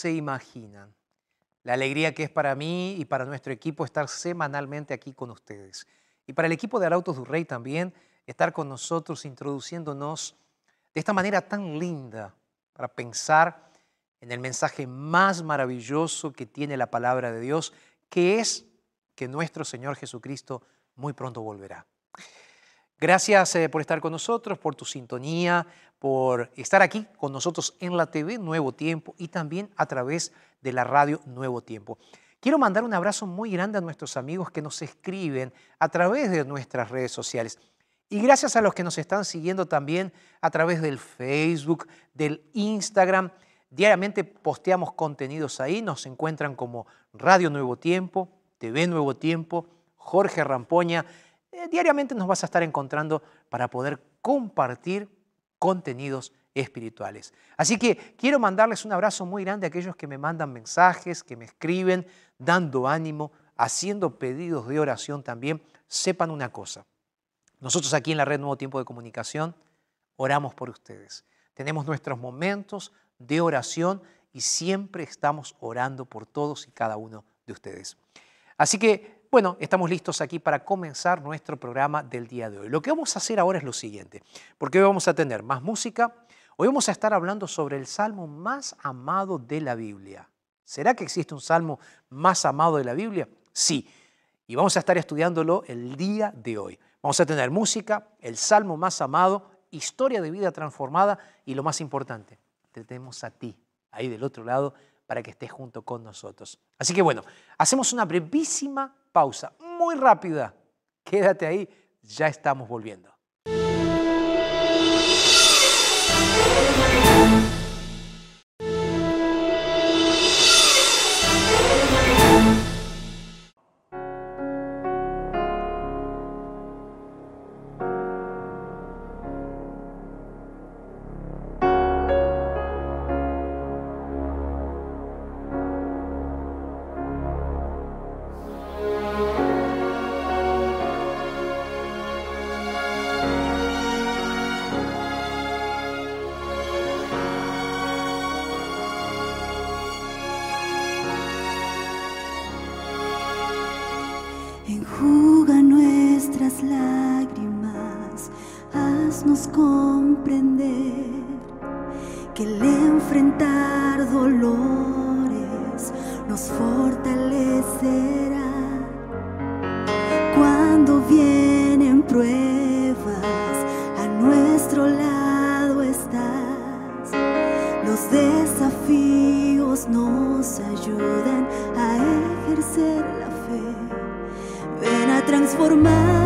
Se imaginan la alegría que es para mí y para nuestro equipo estar semanalmente aquí con ustedes. Y para el equipo de Arautos du Rey también estar con nosotros introduciéndonos de esta manera tan linda para pensar en el mensaje más maravilloso que tiene la palabra de Dios, que es que nuestro Señor Jesucristo muy pronto volverá. Gracias eh, por estar con nosotros, por tu sintonía, por estar aquí con nosotros en la TV Nuevo Tiempo y también a través de la radio Nuevo Tiempo. Quiero mandar un abrazo muy grande a nuestros amigos que nos escriben a través de nuestras redes sociales. Y gracias a los que nos están siguiendo también a través del Facebook, del Instagram. Diariamente posteamos contenidos ahí, nos encuentran como Radio Nuevo Tiempo, TV Nuevo Tiempo, Jorge Rampoña. Eh, diariamente nos vas a estar encontrando para poder compartir contenidos espirituales. Así que quiero mandarles un abrazo muy grande a aquellos que me mandan mensajes, que me escriben, dando ánimo, haciendo pedidos de oración también. Sepan una cosa, nosotros aquí en la Red Nuevo Tiempo de Comunicación oramos por ustedes. Tenemos nuestros momentos de oración y siempre estamos orando por todos y cada uno de ustedes. Así que, bueno, estamos listos aquí para comenzar nuestro programa del día de hoy. Lo que vamos a hacer ahora es lo siguiente, porque hoy vamos a tener más música, hoy vamos a estar hablando sobre el salmo más amado de la Biblia. ¿Será que existe un salmo más amado de la Biblia? Sí, y vamos a estar estudiándolo el día de hoy. Vamos a tener música, el salmo más amado, historia de vida transformada y lo más importante, te tenemos a ti, ahí del otro lado, para que estés junto con nosotros. Así que bueno, hacemos una brevísima pausa, muy rápida. Quédate ahí, ya estamos volviendo. Dolores nos fortalecerá. Cuando vienen pruebas, a nuestro lado estás. Los desafíos nos ayudan a ejercer la fe. Ven a transformarnos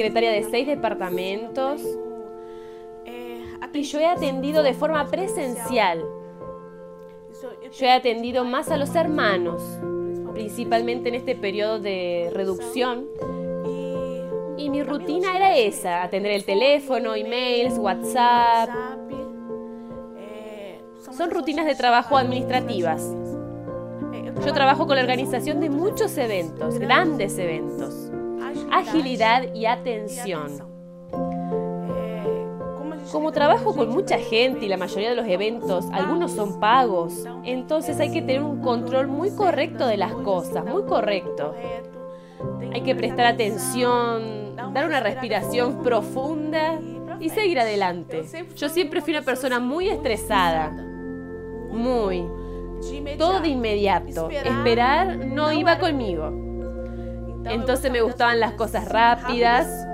secretaria de seis departamentos y yo he atendido de forma presencial. Yo he atendido más a los hermanos, principalmente en este periodo de reducción. Y mi rutina era esa, atender el teléfono, emails, WhatsApp. Son rutinas de trabajo administrativas. Yo trabajo con la organización de muchos eventos, grandes eventos. Agilidad y atención. Como trabajo con mucha gente y la mayoría de los eventos, algunos son pagos, entonces hay que tener un control muy correcto de las cosas, muy correcto. Hay que prestar atención, dar una respiración profunda y seguir adelante. Yo siempre fui una persona muy estresada, muy. Todo de inmediato. Esperar no iba conmigo. Entonces me gustaban las cosas rápidas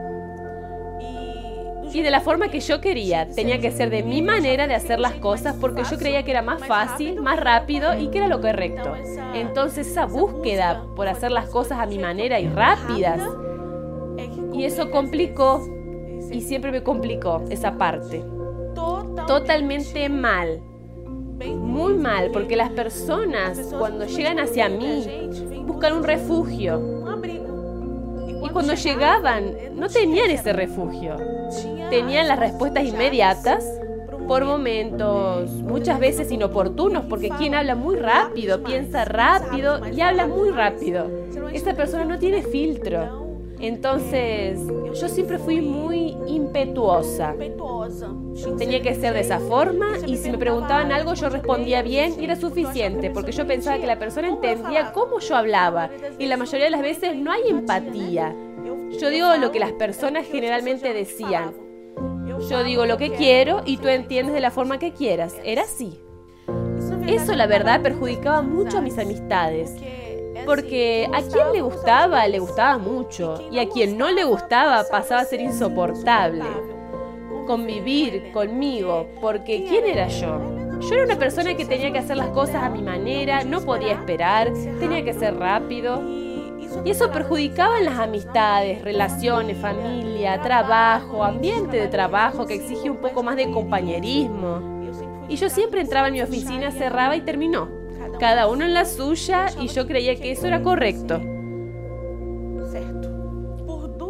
y de la forma que yo quería. Tenía que ser de mi manera de hacer las cosas porque yo creía que era más fácil, más rápido y que era lo correcto. Entonces esa búsqueda por hacer las cosas a mi manera y rápidas. Y eso complicó y siempre me complicó esa parte. Totalmente mal. Muy mal, porque las personas cuando llegan hacia mí buscan un refugio. Y cuando llegaban no tenían ese refugio. Tenían las respuestas inmediatas por momentos, muchas veces inoportunos, porque quien habla muy rápido, piensa rápido y habla muy rápido. Esa persona no tiene filtro. Entonces, yo siempre fui muy impetuosa. Tenía que ser de esa forma y si me preguntaban algo yo respondía bien y era suficiente porque yo pensaba que la persona entendía cómo yo hablaba y la mayoría de las veces no hay empatía. Yo digo lo que las personas generalmente decían. Yo digo lo que quiero y tú entiendes de la forma que quieras. Era así. Eso la verdad perjudicaba mucho a mis amistades. Porque a quien le gustaba, le gustaba mucho. Y a quien no le gustaba, pasaba a ser insoportable. Convivir conmigo, porque ¿quién era yo? Yo era una persona que tenía que hacer las cosas a mi manera, no podía esperar, tenía que ser rápido. Y eso perjudicaba las amistades, relaciones, familia, trabajo, ambiente de trabajo que exige un poco más de compañerismo. Y yo siempre entraba en mi oficina, cerraba y terminó cada uno en la suya y yo creía que eso era correcto.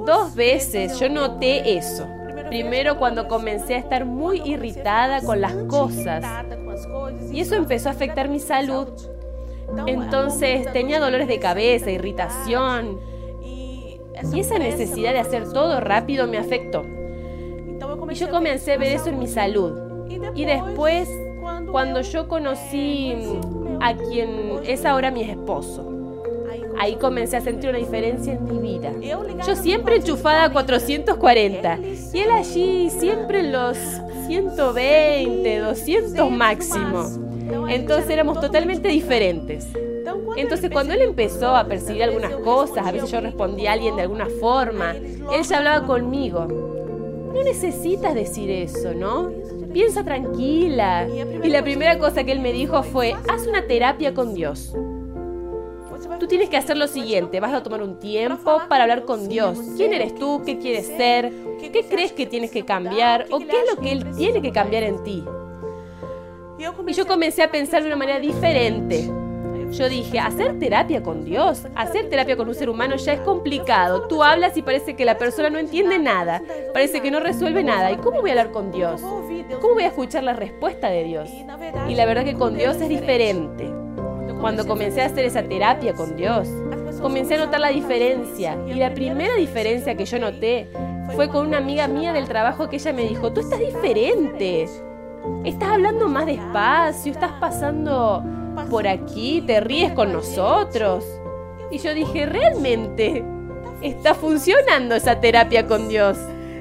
Dos veces yo noté eso. Primero cuando comencé a estar muy irritada con las cosas y eso empezó a afectar mi salud. Entonces tenía dolores de cabeza, irritación y esa necesidad de hacer todo rápido me afectó. Y yo comencé a ver eso en mi salud. Y después, cuando yo conocí a quien es ahora mi esposo. Ahí comencé a sentir una diferencia en mi vida. Yo siempre enchufada a 440 y él allí siempre en los 120, 200 máximo. Entonces éramos totalmente diferentes. Entonces cuando él empezó a percibir algunas cosas, a veces yo respondía a alguien de alguna forma, él ya hablaba conmigo. No necesitas decir eso, ¿no? Piensa tranquila. Y la primera cosa que él me dijo fue, haz una terapia con Dios. Tú tienes que hacer lo siguiente, vas a tomar un tiempo para hablar con Dios. ¿Quién eres tú? ¿Qué quieres ser? ¿Qué crees que tienes que cambiar? ¿O qué es lo que Él tiene que cambiar en ti? Y yo comencé a pensar de una manera diferente. Yo dije, hacer terapia con Dios, hacer terapia con un ser humano ya es complicado. Tú hablas y parece que la persona no entiende nada, parece que no resuelve nada. ¿Y cómo voy a hablar con Dios? ¿Cómo voy a escuchar la respuesta de Dios? Y la verdad que con Dios es diferente. Cuando comencé a hacer esa terapia con Dios, comencé a notar la diferencia. Y la primera diferencia que yo noté fue con una amiga mía del trabajo que ella me dijo, tú estás diferente. Estás hablando más despacio, estás pasando por aquí, te ríes con nosotros. Y yo dije, realmente, está funcionando esa terapia con Dios.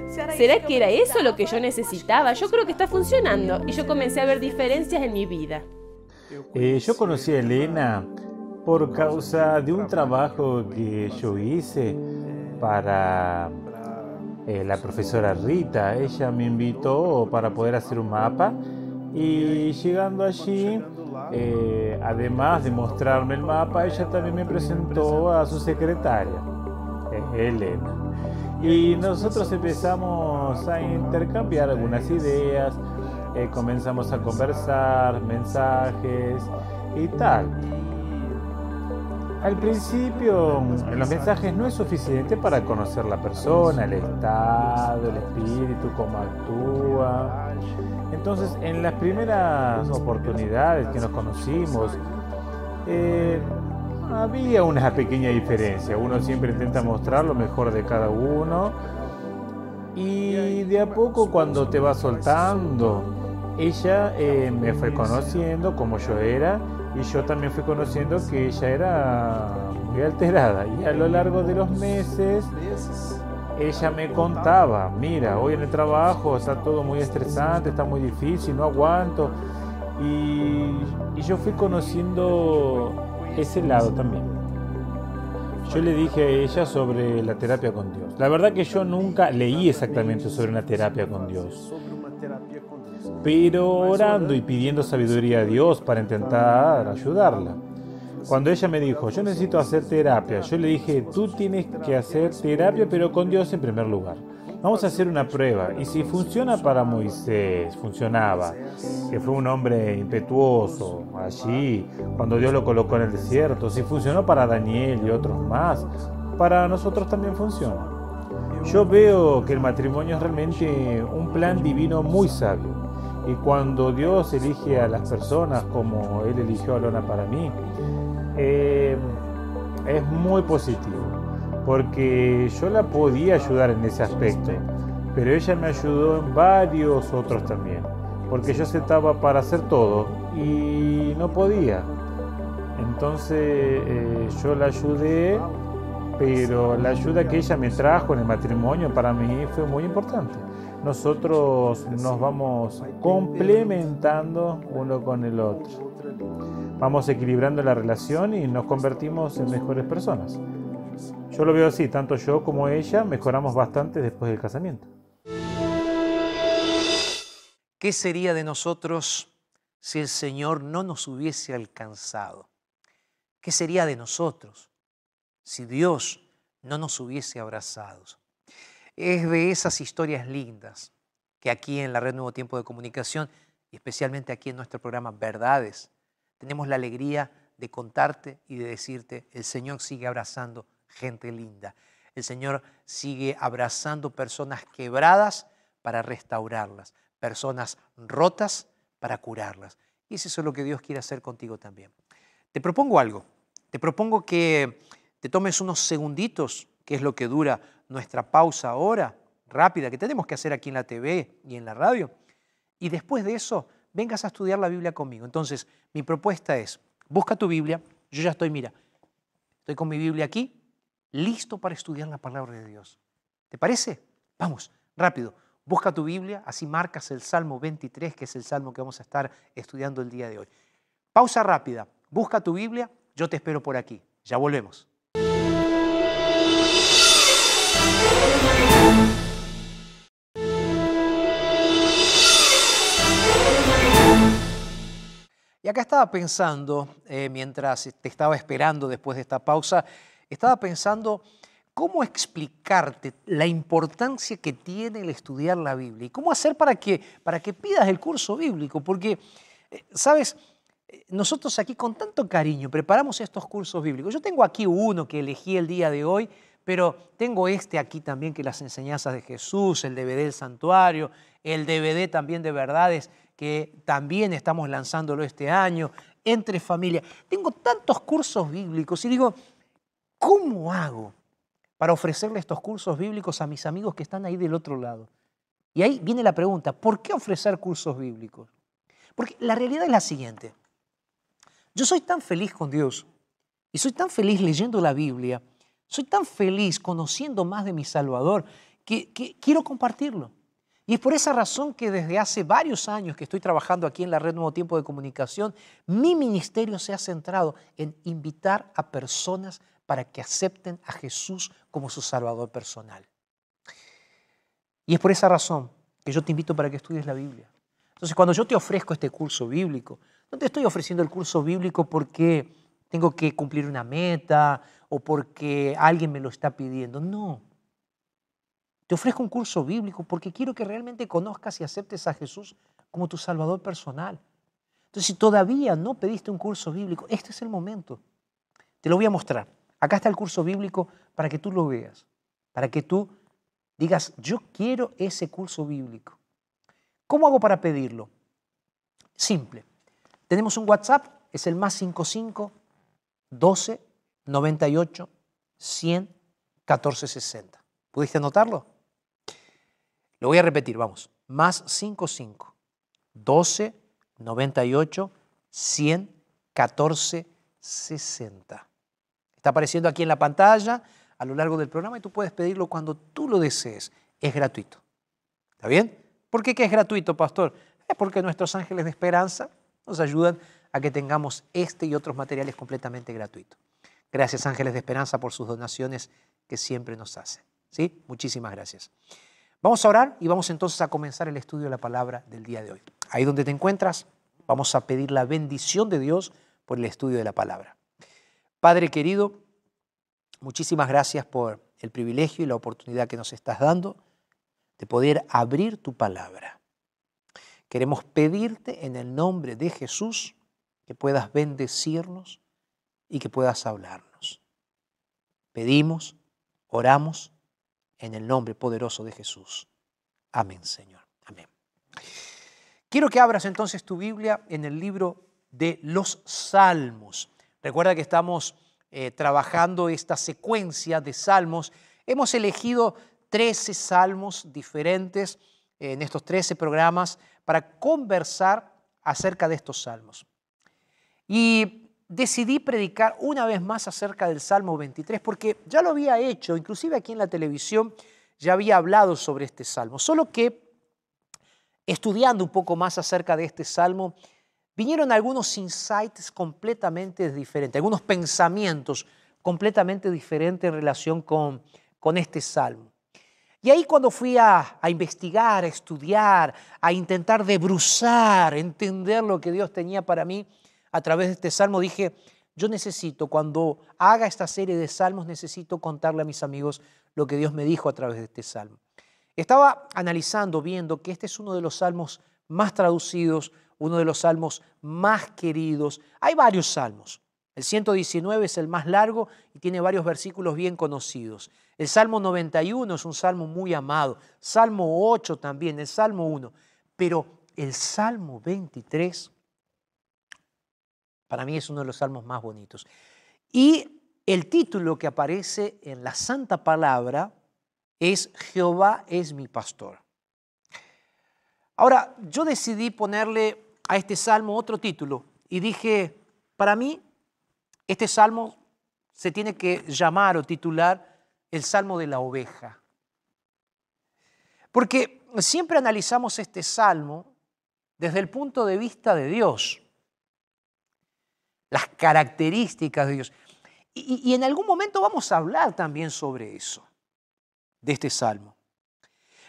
¿Será que era eso lo que yo necesitaba? Yo creo que está funcionando y yo comencé a ver diferencias en mi vida. Eh, yo conocí a Elena por causa de un trabajo que yo hice para eh, la profesora Rita. Ella me invitó para poder hacer un mapa y llegando allí eh, además de mostrarme el mapa, ella también me presentó a su secretaria, Elena. Y nosotros empezamos a intercambiar algunas ideas, eh, comenzamos a conversar, mensajes y tal. Al principio, los mensajes no es suficiente para conocer la persona, el estado, el espíritu, cómo actúa. Entonces, en las primeras oportunidades que nos conocimos, eh, había una pequeña diferencia. Uno siempre intenta mostrar lo mejor de cada uno. Y de a poco cuando te va soltando, ella eh, me fue conociendo como yo era y yo también fui conociendo que ella era muy alterada. Y a lo largo de los meses ella me contaba, mira, hoy en el trabajo está todo muy estresante, está muy difícil, no aguanto. Y, yo fui conociendo ese lado también. Yo le dije a ella sobre la terapia con Dios. La verdad que yo nunca leí exactamente sobre una terapia con Dios. Pero orando y pidiendo sabiduría a Dios para intentar ayudarla. Cuando ella me dijo, yo necesito hacer terapia, yo le dije, tú tienes que hacer terapia, pero con Dios en primer lugar. Vamos a hacer una prueba. Y si funciona para Moisés, funcionaba, que fue un hombre impetuoso allí, cuando Dios lo colocó en el desierto, si funcionó para Daniel y otros más, para nosotros también funciona. Yo veo que el matrimonio es realmente un plan divino muy sabio. Y cuando Dios elige a las personas como Él eligió a Lona para mí, eh, es muy positivo. porque yo la podía ayudar en ese aspecto, pero ella me ayudó en varios otros también, porque yo estaba para hacer todo y no podía. Entonces eh, yo la ayudé, pero la ayuda que ella me trajo en el matrimonio para mí fue muy importante. Nosotros nos vamos complementando uno con el otro. Vamos equilibrando la relación y nos convertimos en mejores personas. Yo lo veo así, tanto yo como ella mejoramos bastante después del casamiento. ¿Qué sería de nosotros si el Señor no nos hubiese alcanzado? ¿Qué sería de nosotros si Dios no nos hubiese abrazado? Es de esas historias lindas que aquí en la Red Nuevo Tiempo de Comunicación y especialmente aquí en nuestro programa Verdades, tenemos la alegría de contarte y de decirte, el Señor sigue abrazando gente linda. El Señor sigue abrazando personas quebradas para restaurarlas, personas rotas para curarlas. Y eso es lo que Dios quiere hacer contigo también. Te propongo algo. Te propongo que te tomes unos segunditos, que es lo que dura nuestra pausa ahora, rápida, que tenemos que hacer aquí en la TV y en la radio. Y después de eso, vengas a estudiar la Biblia conmigo. Entonces, mi propuesta es, busca tu Biblia. Yo ya estoy, mira, estoy con mi Biblia aquí, listo para estudiar la palabra de Dios. ¿Te parece? Vamos, rápido. Busca tu Biblia, así marcas el Salmo 23, que es el salmo que vamos a estar estudiando el día de hoy. Pausa rápida. Busca tu Biblia, yo te espero por aquí. Ya volvemos. Y acá estaba pensando, eh, mientras te estaba esperando después de esta pausa, estaba pensando cómo explicarte la importancia que tiene el estudiar la Biblia y cómo hacer para que, para que pidas el curso bíblico. Porque, eh, ¿sabes? Nosotros aquí con tanto cariño preparamos estos cursos bíblicos. Yo tengo aquí uno que elegí el día de hoy, pero tengo este aquí también que las enseñanzas de Jesús, el DVD del santuario, el DVD también de verdades que también estamos lanzándolo este año, entre familia. Tengo tantos cursos bíblicos y digo, ¿cómo hago para ofrecerle estos cursos bíblicos a mis amigos que están ahí del otro lado? Y ahí viene la pregunta, ¿por qué ofrecer cursos bíblicos? Porque la realidad es la siguiente. Yo soy tan feliz con Dios y soy tan feliz leyendo la Biblia, soy tan feliz conociendo más de mi Salvador que, quiero compartirlo. Y es por esa razón que desde hace varios años que estoy trabajando aquí en la Red Nuevo Tiempo de Comunicación, mi ministerio se ha centrado en invitar a personas para que acepten a Jesús como su Salvador personal. Y es por esa razón que yo te invito para que estudies la Biblia. Entonces, cuando yo te ofrezco este curso bíblico, no te estoy ofreciendo el curso bíblico porque tengo que cumplir una meta o porque alguien me lo está pidiendo. No. Te ofrezco un curso bíblico porque quiero que realmente conozcas y aceptes a Jesús como tu Salvador personal. Entonces, si todavía no pediste un curso bíblico, este es el momento. Te lo voy a mostrar. Acá está el curso bíblico para que tú lo veas, para que tú digas, yo quiero ese curso bíblico. ¿Cómo hago para pedirlo? Simple. Tenemos un WhatsApp, es el más 55 12 98 100 14 60. ¿Pudiste anotarlo? Lo voy a repetir, vamos. Más 55 12 98 100 14 60. Está apareciendo aquí en la pantalla a lo largo del programa y tú puedes pedirlo cuando tú lo desees. Es gratuito. ¿Está bien? ¿Por qué es gratuito, pastor? Es porque nuestros ángeles de esperanza nos ayudan a que tengamos este y otros materiales completamente gratuitos. Gracias, ángeles de esperanza, por sus donaciones que siempre nos hacen. ¿Sí? Muchísimas gracias. Vamos a orar y vamos entonces a comenzar el estudio de la palabra del día de hoy. Ahí donde te encuentras, vamos a pedir la bendición de Dios por el estudio de la palabra. Padre querido, muchísimas gracias por el privilegio y la oportunidad que nos estás dando de poder abrir tu palabra. Queremos pedirte en el nombre de Jesús que puedas bendecirnos y que puedas hablarnos. Pedimos, oramos en el nombre poderoso de Jesús. Amén, Señor. Amén. Quiero que abras entonces tu Biblia en el libro de los Salmos. Recuerda que estamos eh, trabajando esta secuencia de salmos, hemos elegido 13 salmos diferentes en estos 13 programas para conversar acerca de estos salmos. Y decidí predicar una vez más acerca del Salmo 23 porque ya lo había hecho, inclusive aquí en la televisión ya había hablado sobre este salmo, solo que estudiando un poco más acerca de este salmo, vinieron algunos insights completamente diferentes, algunos pensamientos completamente diferentes en relación con, con este salmo. Y ahí cuando fui a, a, investigar, a estudiar, a intentar debruzar, entender lo que Dios tenía para mí a través de este salmo, dije, yo necesito, cuando haga esta serie de salmos, necesito contarle a mis amigos lo que Dios me dijo a través de este salmo. Estaba analizando, viendo que este es uno de los salmos más traducidos, uno de los salmos más queridos. Hay varios salmos. El 119 es el más largo y tiene varios versículos bien conocidos. El Salmo 91 es un salmo muy amado. Salmo 8 también, el Salmo 1. Pero el Salmo 23 para mí es uno de los salmos más bonitos. Y el título que aparece en la Santa Palabra es Jehová es mi pastor. Ahora, yo decidí ponerle a este salmo otro título y dije, para mí, este salmo se tiene que llamar o titular el salmo de la oveja. Porque siempre analizamos este salmo desde el punto de vista de Dios, las características de Dios. Y, y en algún momento vamos a hablar también sobre eso de este salmo.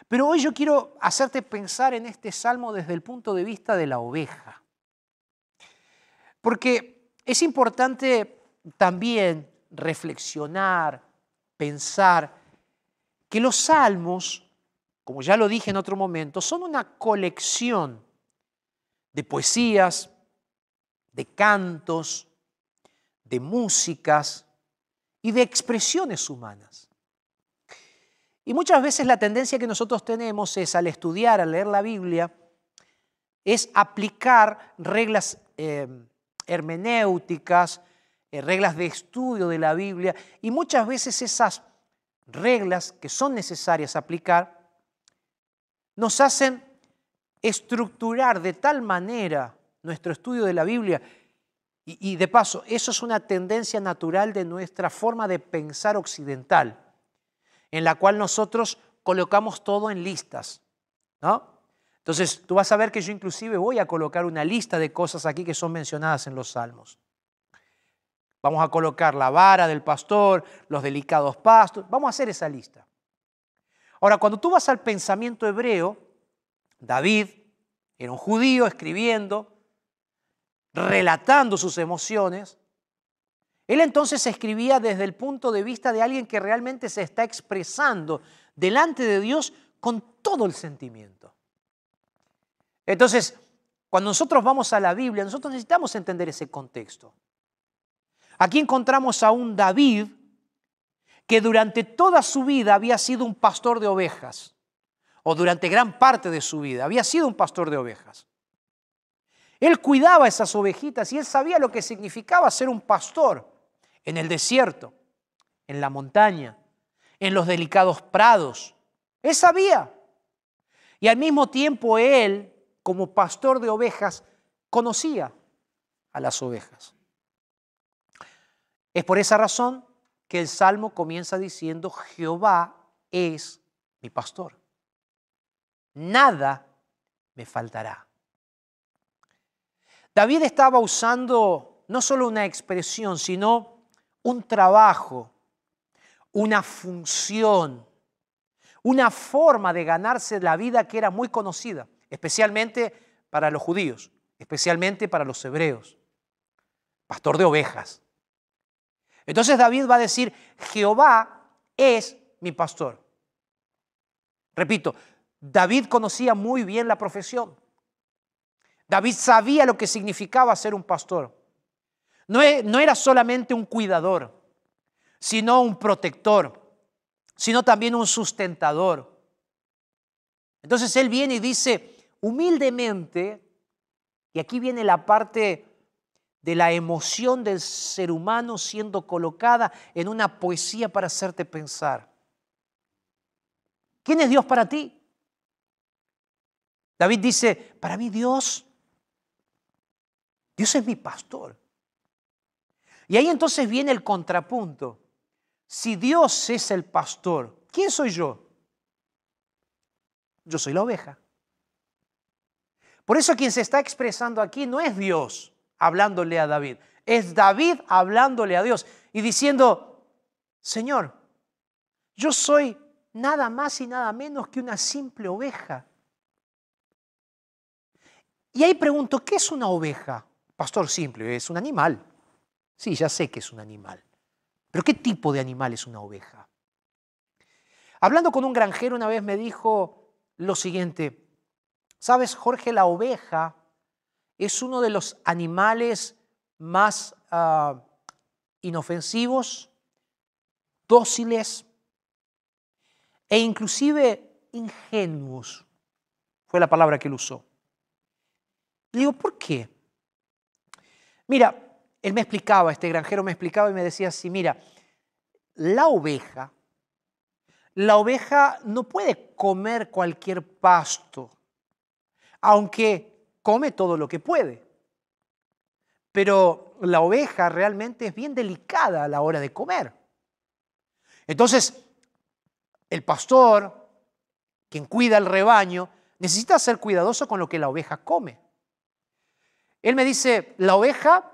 Pero hoy yo quiero hacerte pensar en este salmo desde el punto de vista de la oveja. Porque es importante también reflexionar, pensar que los salmos, como ya lo dije en otro momento, son una colección de poesías, de cantos, de músicas y de expresiones humanas. Y muchas veces la tendencia que nosotros tenemos es al estudiar, al leer la Biblia, es aplicar reglas eh, hermenéuticas, eh, reglas de estudio de la Biblia, y muchas veces esas reglas que son necesarias aplicar nos hacen estructurar de tal manera nuestro estudio de la Biblia, y, de paso, eso es una tendencia natural de nuestra forma de pensar occidental en la cual nosotros colocamos todo en listas, ¿no? Entonces, tú vas a ver que yo inclusive voy a colocar una lista de cosas aquí que son mencionadas en los salmos. Vamos a colocar la vara del pastor, los delicados pastos, vamos a hacer esa lista. Ahora, cuando tú vas al pensamiento hebreo, David era un judío escribiendo, relatando sus emociones, él entonces escribía desde el punto de vista de alguien que realmente se está expresando delante de Dios con todo el sentimiento. Entonces, cuando nosotros vamos a la Biblia, nosotros necesitamos entender ese contexto. Aquí encontramos a un David que durante toda su vida había sido un pastor de ovejas, o durante gran parte de su vida había sido un pastor de ovejas. Él cuidaba esas ovejitas y él sabía lo que significaba ser un pastor en el desierto, en la montaña, en los delicados prados. Él sabía. Y al mismo tiempo él, como pastor de ovejas, conocía a las ovejas. Es por esa razón que el Salmo comienza diciendo, Jehová es mi pastor. Nada me faltará. David estaba usando no solo una expresión, sino un trabajo, una función, una forma de ganarse la vida que era muy conocida, especialmente para los judíos, especialmente para los hebreos. Pastor de ovejas. Entonces David va a decir, Jehová es mi pastor. Repito, David conocía muy bien la profesión. David sabía lo que significaba ser un pastor. No, era solamente un cuidador, sino un protector, sino también un sustentador. Entonces él viene y dice, humildemente, y aquí viene la parte de la emoción del ser humano siendo colocada en una poesía para hacerte pensar. ¿Quién es Dios para ti? David dice, para mí Dios, Dios es mi pastor. Y ahí entonces viene el contrapunto. Si Dios es el pastor, ¿quién soy yo? Yo soy la oveja. Por eso quien se está expresando aquí no es Dios hablándole a David, es David hablándole a Dios y diciendo, Señor, yo soy nada más y nada menos que una simple oveja. Y ahí pregunto, ¿qué es una oveja? Pastor, simple, es un animal. Sí, ya sé que es un animal. Pero ¿qué tipo de animal es una oveja? Hablando con un granjero una vez me dijo lo siguiente, sabes Jorge, la oveja es uno de los animales más ah, inofensivos, dóciles e inclusive ingenuos, fue la palabra que él usó. Le digo, ¿por qué? Mira, él me explicaba, este granjero me explicaba y me decía así, mira, la oveja, la oveja no puede comer cualquier pasto, aunque come todo lo que puede. Pero la oveja realmente es bien delicada a la hora de comer. Entonces, el pastor, quien cuida el rebaño, necesita ser cuidadoso con lo que la oveja come. Él me dice, la oveja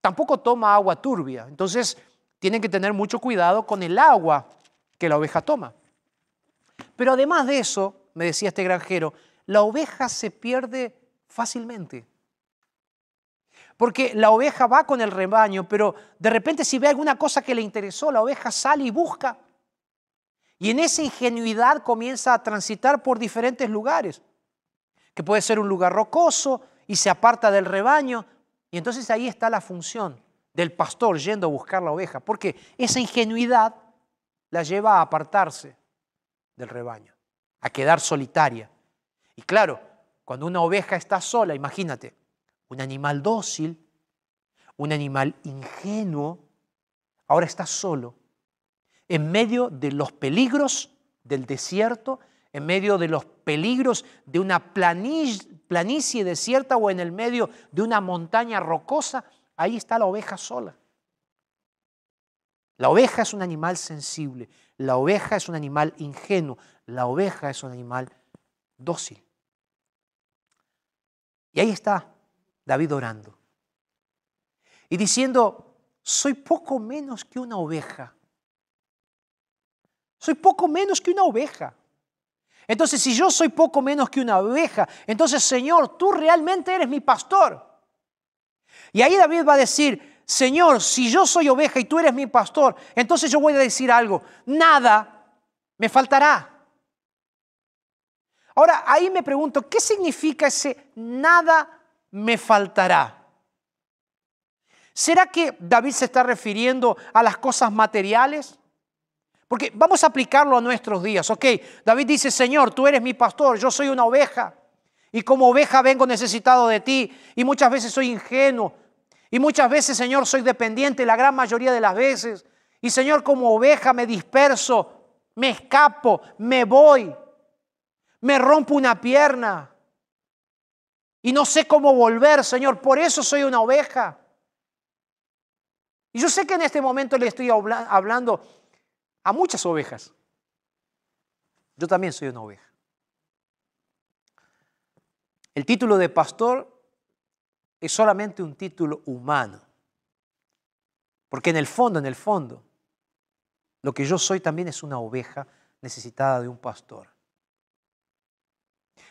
tampoco toma agua turbia. Entonces, tienen que tener mucho cuidado con el agua que la oveja toma. Pero además de eso, me decía este granjero, la oveja se pierde fácilmente. Porque la oveja va con el rebaño, pero de repente si ve alguna cosa que le interesó, la oveja sale y busca. Y en esa ingenuidad comienza a transitar por diferentes lugares, que puede ser un lugar rocoso y se aparta del rebaño, y entonces ahí está la función del pastor yendo a buscar la oveja, porque esa ingenuidad la lleva a apartarse del rebaño, a quedar solitaria. Y claro, cuando una oveja está sola, imagínate, un animal dócil, un animal ingenuo, ahora está solo, en medio de los peligros del desierto, en medio de los peligros de una planicie desierta o en el medio de una montaña rocosa, ahí está la oveja sola. La oveja es un animal sensible, la oveja es un animal ingenuo, la oveja es un animal dócil. Y ahí está David orando y diciendo, soy poco menos que una oveja. Soy poco menos que una oveja. Entonces, si yo soy poco menos que una oveja, entonces, Señor, tú realmente eres mi pastor. Y ahí David va a decir, Señor, si yo soy oveja y tú eres mi pastor, entonces yo voy a decir algo, nada me faltará. Ahora, ahí me pregunto, ¿qué significa ese nada me faltará? ¿Será que David se está refiriendo a las cosas materiales? Porque vamos a aplicarlo a nuestros días. Ok, David dice, Señor, tú eres mi pastor, yo soy una oveja. Y como oveja vengo necesitado de ti. Y muchas veces soy ingenuo. Y muchas veces, Señor, soy dependiente la gran mayoría de las veces. Y Señor, como oveja me disperso, me escapo, me voy. Me rompo una pierna. Y no sé cómo volver, Señor. Por eso soy una oveja. Y yo sé que en este momento le estoy hablando a muchas ovejas. Yo también soy una oveja. El título de pastor es solamente un título humano. Porque en el fondo, en el fondo, lo que yo soy también es una oveja necesitada de un pastor.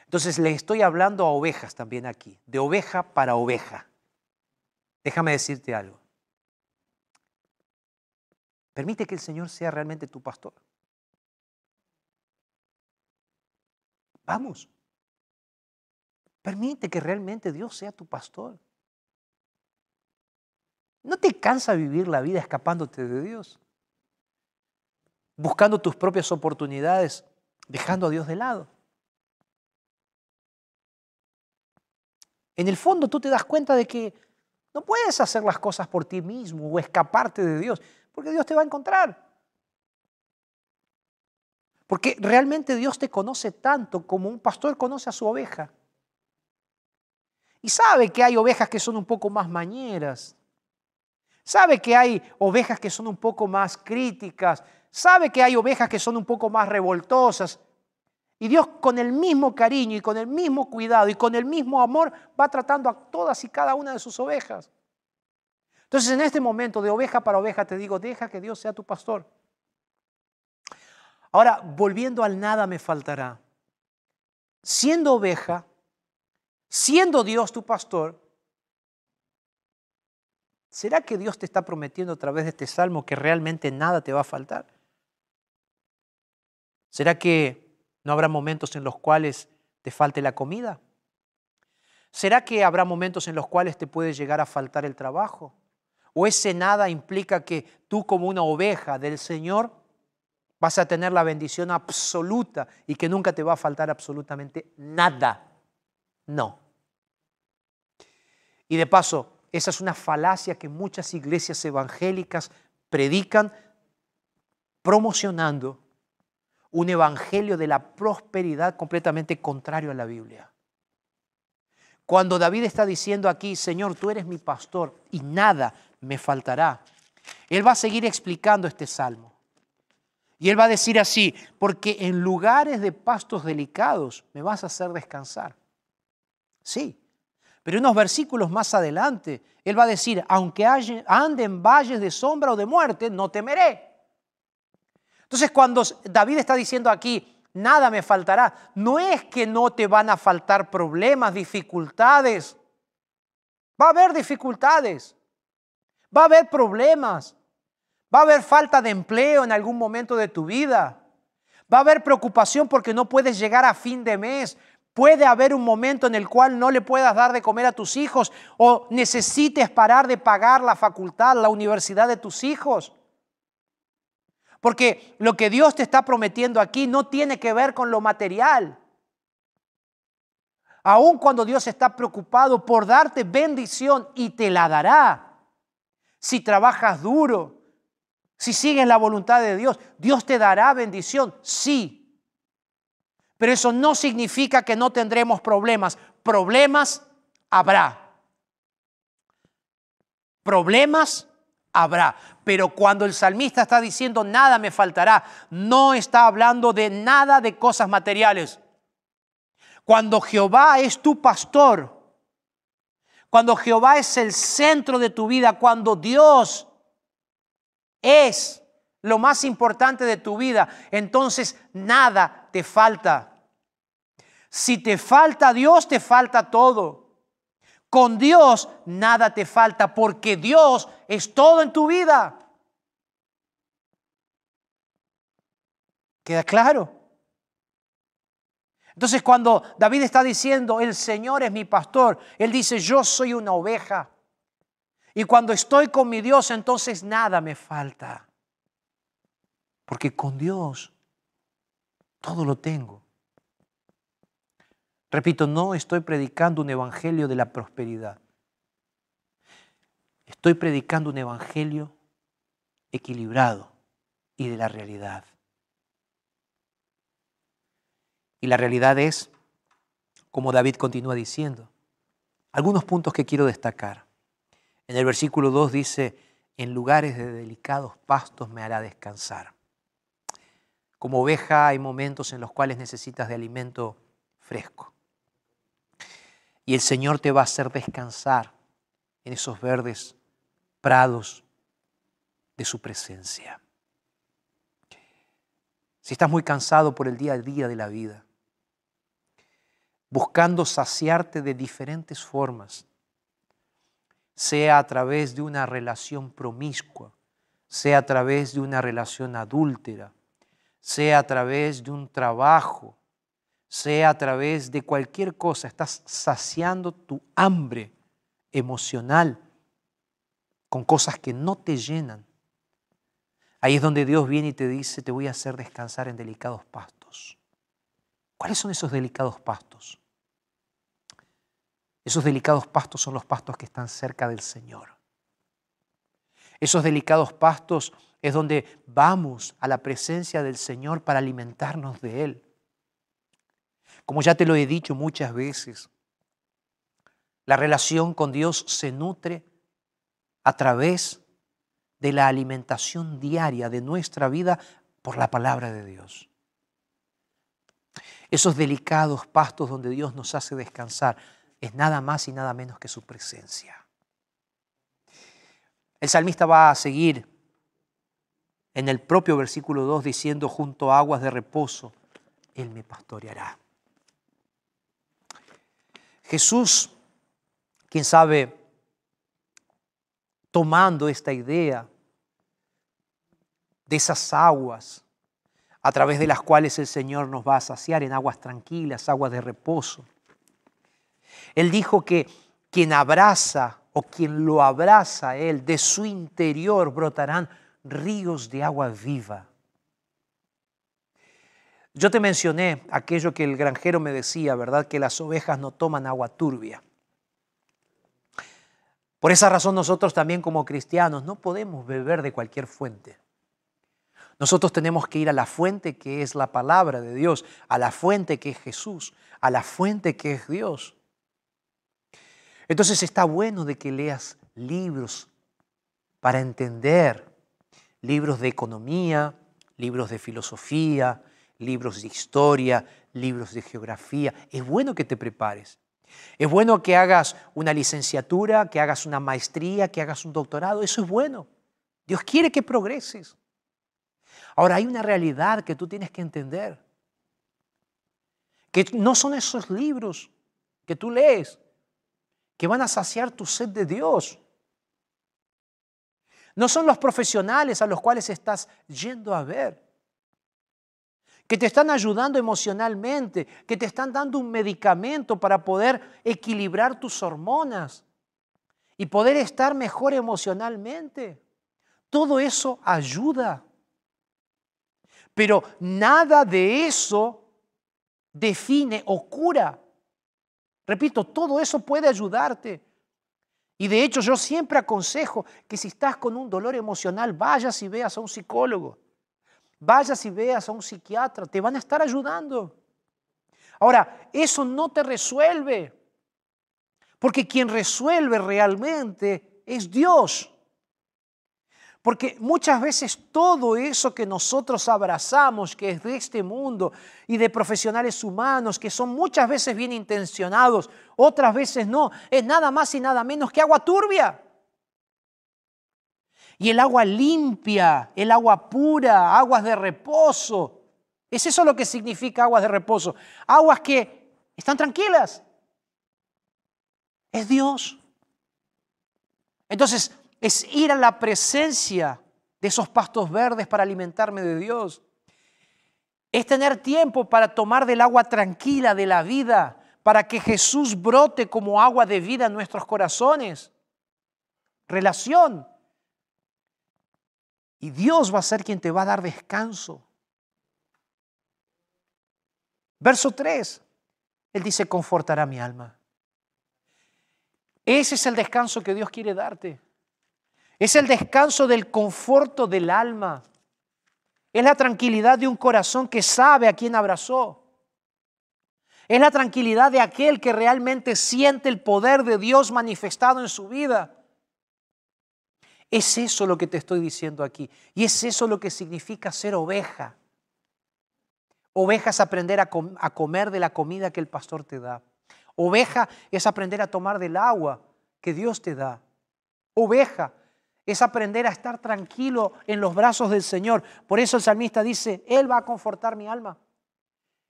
Entonces le estoy hablando a ovejas también aquí, de oveja para oveja. Déjame decirte algo. Permite que el Señor sea realmente tu pastor. Vamos. Permite que realmente Dios sea tu pastor. ¿No te cansa vivir la vida escapándote de Dios? Buscando tus propias oportunidades, dejando a Dios de lado. En el fondo tú te das cuenta de que No puedes hacer las cosas por ti mismo o escaparte de Dios, porque Dios te va a encontrar. Porque realmente Dios te conoce tanto como un pastor conoce a su oveja. Y sabe que hay ovejas que son un poco más mañeras. Sabe que hay ovejas que son un poco más críticas. Sabe que hay ovejas que son un poco más revoltosas. Y Dios con el mismo cariño y con el mismo cuidado y con el mismo amor va tratando a todas y cada una de sus ovejas. Entonces en este momento de oveja para oveja te digo, deja que Dios sea tu pastor. Ahora, volviendo al nada me faltará. Siendo oveja, siendo Dios tu pastor, ¿será que Dios te está prometiendo a través de este salmo que realmente nada te va a faltar? ¿Será que no habrá momentos en los cuales te falte la comida? ¿Será que habrá momentos en los cuales te puede llegar a faltar el trabajo? ¿O ese nada implica que tú como una oveja del Señor vas a tener la bendición absoluta y que nunca te va a faltar absolutamente nada? No. Y de paso, esa es una falacia que muchas iglesias evangélicas predican promocionando un evangelio de la prosperidad completamente contrario a la Biblia. Cuando David está diciendo aquí, Señor, tú eres mi pastor y nada me faltará, él va a seguir explicando este salmo. Y él va a decir así, porque en lugares de pastos delicados me vas a hacer descansar. Sí, pero unos versículos más adelante, él va a decir, aunque ande en valles de sombra o de muerte, no temeré. Entonces cuando David está diciendo aquí, nada me faltará, no es que no te van a faltar problemas, dificultades. Va a haber dificultades, va a haber problemas, va a haber falta de empleo en algún momento de tu vida, va a haber preocupación porque no puedes llegar a fin de mes, Puede haber un momento en el cual no le puedas dar de comer a tus hijos o necesites parar de pagar la facultad, la universidad de tus hijos. Porque lo que Dios te está prometiendo aquí no tiene que ver con lo material. Aun cuando Dios está preocupado por darte bendición y te la dará. Si trabajas duro, si sigues la voluntad de Dios, Dios te dará bendición, sí. Pero eso no significa que no tendremos problemas. Problemas habrá. Problemas habrá. Pero cuando el salmista está diciendo nada me faltará, no está hablando de nada de cosas materiales. Cuando Jehová es tu pastor, cuando Jehová es el centro de tu vida, cuando Dios es lo más importante de tu vida, entonces nada te falta. Si te falta Dios, te falta todo. Con Dios nada te falta porque Dios es todo en tu vida. ¿Queda claro? Entonces cuando David está diciendo, el Señor es mi pastor, Él dice, yo soy una oveja. Y cuando estoy con mi Dios, entonces nada me falta. Porque con Dios todo lo tengo. Repito, no estoy predicando un evangelio de la prosperidad. Estoy predicando un evangelio equilibrado y de la realidad. Y la realidad es, como David continúa diciendo, algunos puntos que quiero destacar. En el versículo 2 dice, en lugares de delicados pastos me hará descansar. Como oveja hay momentos en los cuales necesitas de alimento fresco. Y el Señor te va a hacer descansar en esos verdes prados de su presencia. Si estás muy cansado por el día a día de la vida, buscando saciarte de diferentes formas, sea a través de una relación promiscua, sea a través de una relación adúltera, sea a través de un trabajo, sea a través de cualquier cosa, estás saciando tu hambre emocional con cosas que no te llenan. Ahí es donde Dios viene y te dice, te voy a hacer descansar en delicados pastos. ¿Cuáles son esos delicados pastos? Esos delicados pastos son los pastos que están cerca del Señor. Esos delicados pastos es donde vamos a la presencia del Señor para alimentarnos de Él. Como ya te lo he dicho muchas veces, la relación con Dios se nutre a través de la alimentación diaria de nuestra vida por la palabra de Dios. Esos delicados pastos donde Dios nos hace descansar es nada más y nada menos que su presencia. El salmista va a seguir en el propio versículo 2 diciendo, junto a aguas de reposo, Él me pastoreará. Jesús, quién sabe, tomando esta idea de esas aguas a través de las cuales el Señor nos va a saciar en aguas tranquilas, aguas de reposo. Él dijo que quien abraza o quien lo abraza a Él, de su interior brotarán ríos de agua viva. Yo te mencioné aquello que el granjero me decía, ¿verdad? Que las ovejas no toman agua turbia. Por esa razón nosotros también como cristianos no podemos beber de cualquier fuente. Nosotros tenemos que ir a la fuente que es la palabra de Dios, a la fuente que es Jesús, a la fuente que es Dios. Entonces está bueno de que leas libros para entender, libros de economía, libros de filosofía, libros de historia, libros de geografía. Es bueno que te prepares. Es bueno que hagas una licenciatura, que hagas una maestría, que hagas un doctorado. Eso es bueno. Dios quiere que progreses. Ahora hay una realidad que tú tienes que entender. Que no son esos libros que tú lees que van a saciar tu sed de Dios. No son los profesionales a los cuales estás yendo a ver, que te están ayudando emocionalmente, que te están dando un medicamento para poder equilibrar tus hormonas y poder estar mejor emocionalmente. Todo eso ayuda. Pero nada de eso define o cura. Repito, todo eso puede ayudarte. Y de hecho yo siempre aconsejo que si estás con un dolor emocional, vayas y veas a un psicólogo. Vayas y veas a un psiquiatra. Te van a estar ayudando. Ahora, eso no te resuelve. Porque quien resuelve realmente es Dios. Porque muchas veces todo eso que nosotros abrazamos, que es de este mundo y de profesionales humanos, que son muchas veces bien intencionados, otras veces no, es nada más y nada menos que agua turbia. Y el agua limpia, el agua pura, aguas de reposo. Es eso lo que significa aguas de reposo. Aguas que están tranquilas. Es Dios. Entonces, es ir a la presencia de esos pastos verdes para alimentarme de Dios. Es tener tiempo para tomar del agua tranquila de la vida, para que Jesús brote como agua de vida en nuestros corazones. Relación. Y Dios va a ser quien te va a dar descanso. Verso 3, Él dice, confortará mi alma. Ese es el descanso que Dios quiere darte. Es el descanso del conforto del alma. Es la tranquilidad de un corazón que sabe a quién abrazó. Es la tranquilidad de aquel que realmente siente el poder de Dios manifestado en su vida. Es eso lo que te estoy diciendo aquí. Y es eso lo que significa ser oveja. Oveja es aprender a, comer de la comida que el pastor te da. Oveja es aprender a tomar del agua que Dios te da. Oveja es aprender a estar tranquilo en los brazos del Señor. Por eso el salmista dice, Él va a confortar mi alma.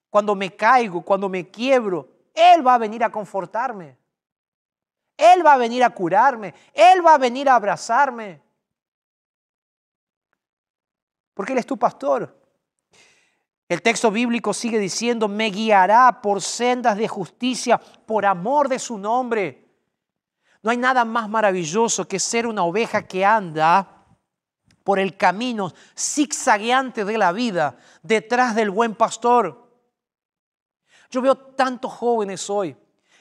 Cuando me caigo, cuando me quiebro, Él va a venir a confortarme. Él va a venir a curarme. Él va a venir a abrazarme. Porque Él es tu pastor. El texto bíblico sigue diciendo, me guiará por sendas de justicia por amor de su nombre. No hay nada más maravilloso que ser una oveja que anda por el camino zigzagueante de la vida detrás del buen pastor. Yo veo tantos jóvenes hoy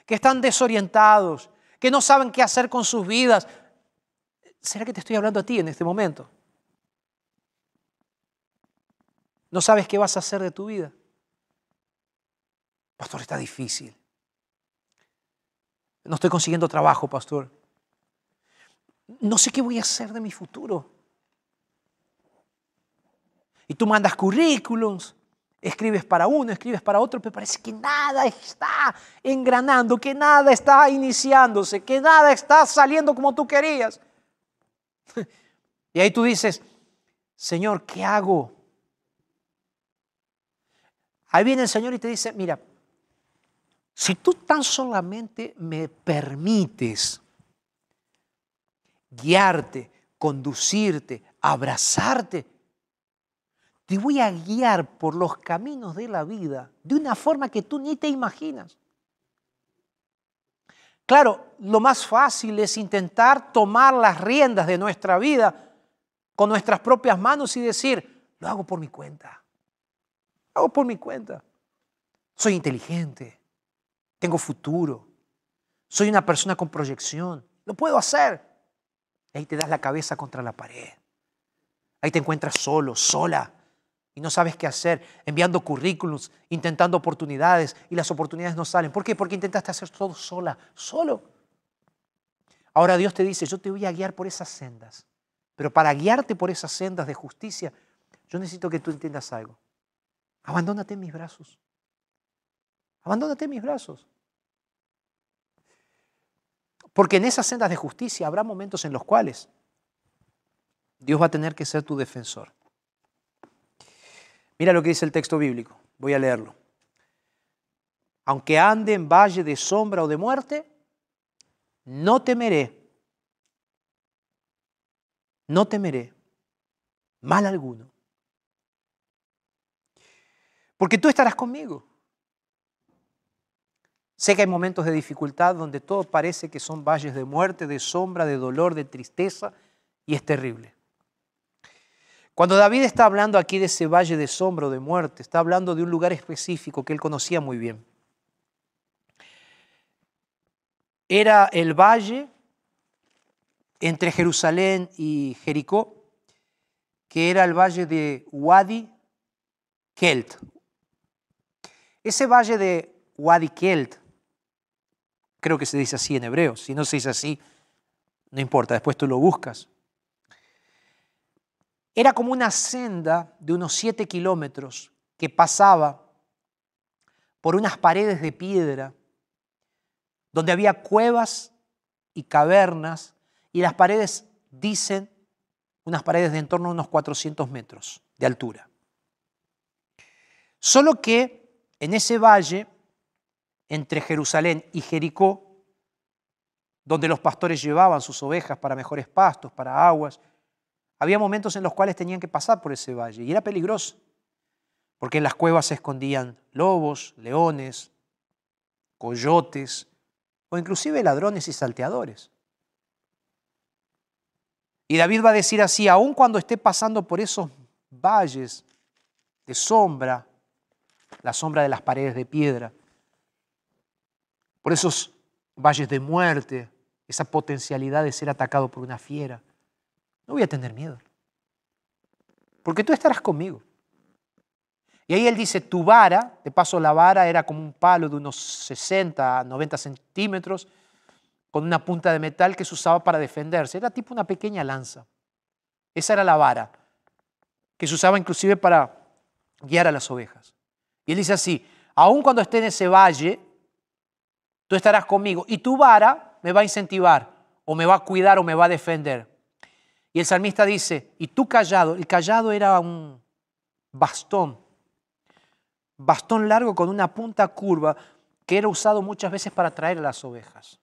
que están desorientados, que no saben qué hacer con sus vidas. ¿Será que te estoy hablando a ti en este momento? ¿No sabes qué vas a hacer de tu vida? Pastor, está difícil. No estoy consiguiendo trabajo, pastor. No sé qué voy a hacer de mi futuro. Y tú mandas currículums, escribes para uno, escribes para otro, pero parece que nada está engranando, que nada está iniciándose, que nada está saliendo como tú querías. Y ahí tú dices, Señor, ¿qué hago? Ahí viene el Señor y te dice, mira, si tú tan solamente me permites guiarte, conducirte, abrazarte, te voy a guiar por los caminos de la vida de una forma que tú ni te imaginas. Claro, lo más fácil es intentar tomar las riendas de nuestra vida con nuestras propias manos y decir, lo hago por mi cuenta. Lo hago por mi cuenta. Soy inteligente, tengo futuro, soy una persona con proyección, lo puedo hacer. Y ahí te das la cabeza contra la pared. Ahí te encuentras solo, sola, y no sabes qué hacer, enviando currículums, intentando oportunidades y las oportunidades no salen. ¿Por qué? Porque intentaste hacer todo sola, solo. Ahora Dios te dice, yo te voy a guiar por esas sendas, pero para guiarte por esas sendas de justicia, yo necesito que tú entiendas algo. Abandónate en mis brazos. Abandónate en mis brazos. Porque en esas sendas de justicia habrá momentos en los cuales Dios va a tener que ser tu defensor. Mira lo que dice el texto bíblico. Voy a leerlo. Aunque ande en valle de sombra o de muerte, no temeré. No temeré mal alguno. Porque tú estarás conmigo. Sé que hay momentos de dificultad donde todo parece que son valles de muerte, de sombra, de dolor, de tristeza, y es terrible. Cuando David está hablando aquí de ese valle de sombra o de muerte, está hablando de un lugar específico que él conocía muy bien. Era el valle entre Jerusalén y Jericó, que era el valle de Wadi Kelt. Ese valle de Wadi Kelt, creo que se dice así en hebreo, si no se dice así, no importa, después tú lo buscas. Era como una senda de unos siete kilómetros que pasaba por unas paredes de piedra, donde había cuevas y cavernas, y las paredes dicen unas paredes de en torno a unos 400 metros de altura. Solo que en ese valle, entre Jerusalén y Jericó, donde los pastores llevaban sus ovejas para mejores pastos, para aguas, había momentos en los cuales tenían que pasar por ese valle y era peligroso, porque en las cuevas se escondían lobos, leones, coyotes o inclusive ladrones y salteadores. Y David va a decir así, aun cuando esté pasando por esos valles de sombra, la sombra de las paredes de piedra, por esos valles de muerte, esa potencialidad de ser atacado por una fiera, no voy a tener miedo. Porque tú estarás conmigo. Y ahí él dice, tu vara, de paso la vara era como un palo de unos 60 a 90 centímetros, con una punta de metal que se usaba para defenderse. Era tipo una pequeña lanza. Esa era la vara, que se usaba inclusive para guiar a las ovejas. Y él dice así, aun cuando esté en ese valle, tú estarás conmigo y tu vara me va a incentivar, o me va a cuidar, o me va a defender. Y el salmista dice, y tu callado, el callado era un bastón, bastón largo con una punta curva que era usado muchas veces para traer a las ovejas.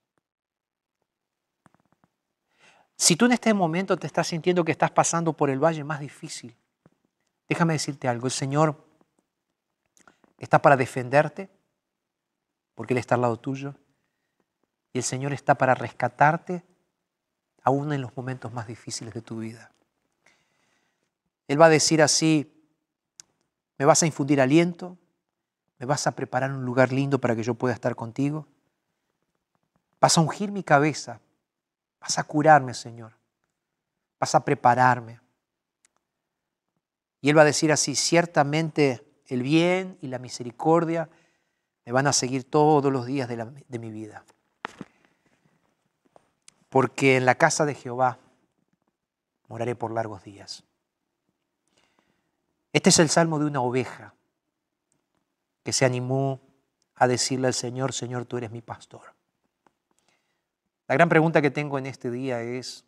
Si tú en este momento te estás sintiendo que estás pasando por el valle más difícil, déjame decirte algo, el Señor está para defenderte, porque Él está al lado tuyo, y el Señor está para rescatarte aún en los momentos más difíciles de tu vida. Él va a decir así, me vas a infundir aliento, me vas a preparar un lugar lindo para que yo pueda estar contigo, Vas a ungir mi cabeza. Vas a curarme, Señor. Vas a prepararme. Y Él va a decir así, ciertamente el bien y la misericordia me van a seguir todos los días de, de mi vida. Porque en la casa de Jehová moraré por largos días. Este es el salmo de una oveja que se animó a decirle al Señor, Señor, tú eres mi pastor. La gran pregunta que tengo en este día es,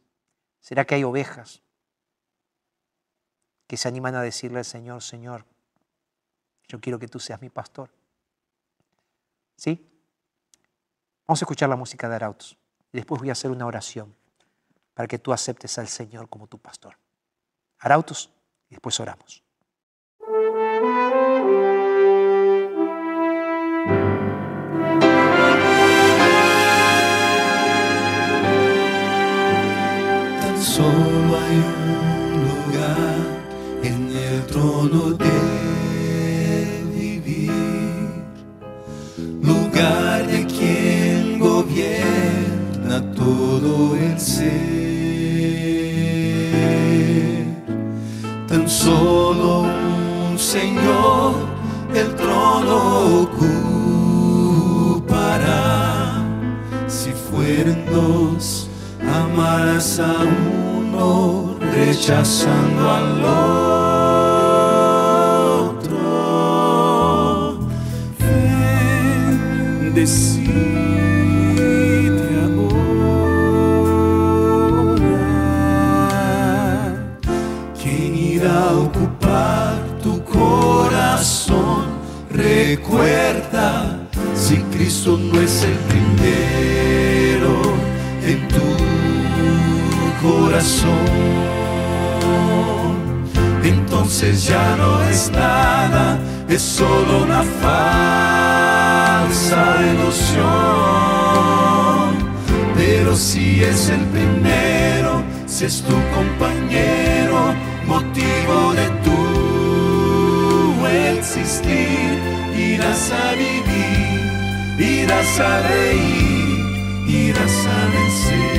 ¿será que hay ovejas que se animan a decirle al Señor, Señor, yo quiero que tú seas mi pastor? ¿Sí? Vamos a escuchar la música de Arautos y después voy a hacer una oración para que tú aceptes al Señor como tu pastor. Arautos y después oramos. Tan solo hay un lugar en el trono de ser. Tan solo un Señor el trono ocupará. Si fueren dos, amarás a uno, rechazando al otro. Cristo no es el primero en tu corazón, entonces ya no es nada, es solo una falsa ilusión. Pero si es el primero, si es tu compañero, motivo de tu existir, irás a vivir, irás a reír, irás a vencer.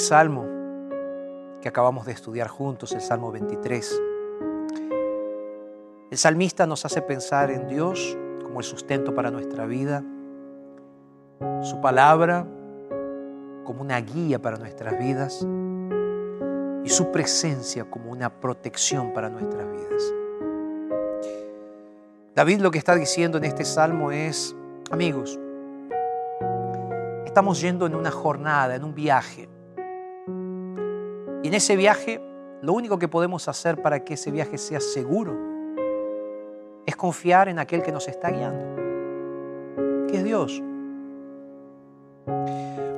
Salmo que acabamos de estudiar juntos, el Salmo 23, el salmista nos hace pensar en Dios como el sustento para nuestra vida, su palabra como una guía para nuestras vidas y su presencia como una protección para nuestras vidas. David lo que está diciendo en este salmo es, amigos, estamos yendo en una jornada, en un viaje. Y en ese viaje, lo único que podemos hacer para que ese viaje sea seguro es confiar en aquel que nos está guiando, que es Dios.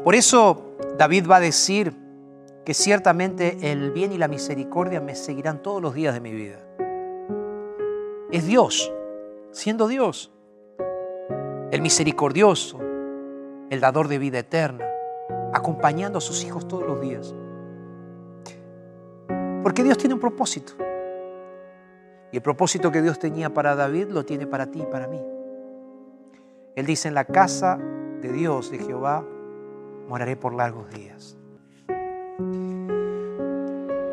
Por eso David va a decir que ciertamente el bien y la misericordia me seguirán todos los días de mi vida. Es Dios, siendo Dios, el misericordioso, el dador de vida eterna, acompañando a sus hijos todos los días. Porque Dios tiene un propósito. Y el propósito que Dios tenía para David lo tiene para ti y para mí. Él dice, en la casa de Dios, de Jehová, moraré por largos días.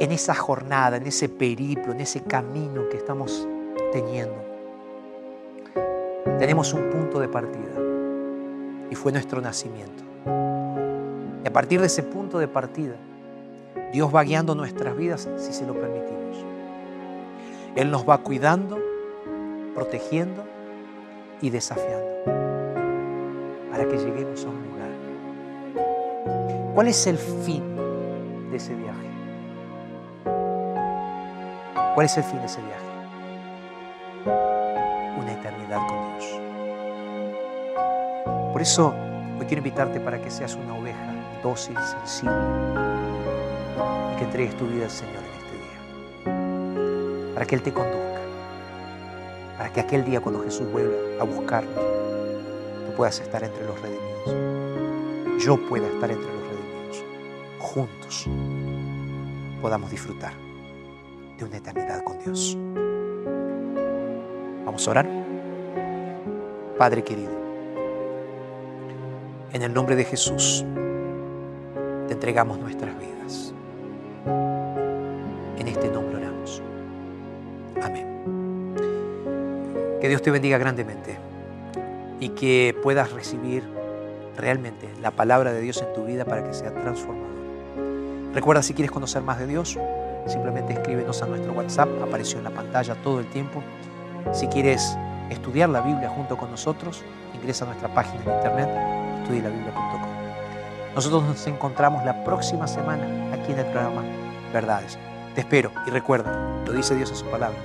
En esa jornada, en ese periplo, en ese camino que estamos teniendo, tenemos un punto de partida y fue nuestro nacimiento. Y a partir de ese punto de partida, Dios va guiando nuestras vidas si se lo permitimos. Él nos va cuidando, protegiendo y desafiando para que lleguemos a un lugar. ¿Cuál es el fin de ese viaje? ¿Cuál es el fin de ese viaje? Una eternidad con Dios. Por eso hoy quiero invitarte para que seas una oveja dócil, sensible que entregues tu vida al Señor en este día. Para que Él te conduzca. Para que aquel día cuando Jesús vuelva a buscarnos, tú puedas estar entre los redimidos. Yo pueda estar entre los redimidos. Juntos podamos disfrutar de una eternidad con Dios. Vamos a orar. Padre querido, en el nombre de Jesús, te entregamos nuestras vidas. En este nombre oramos. Amén. Que Dios te bendiga grandemente y que puedas recibir realmente la palabra de Dios en tu vida para que sea transformador. Recuerda si quieres conocer más de Dios, simplemente escríbenos a nuestro WhatsApp, apareció en la pantalla todo el tiempo. Si quieres estudiar la Biblia junto con nosotros, ingresa a nuestra página en internet, estudialabiblia.com. Nosotros nos encontramos la próxima semana aquí en el programa Verdades. Te espero y recuerda, lo dice Dios en su palabra.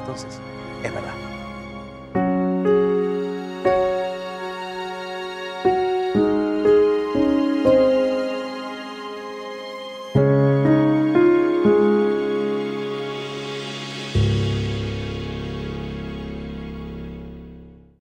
Entonces, es verdad.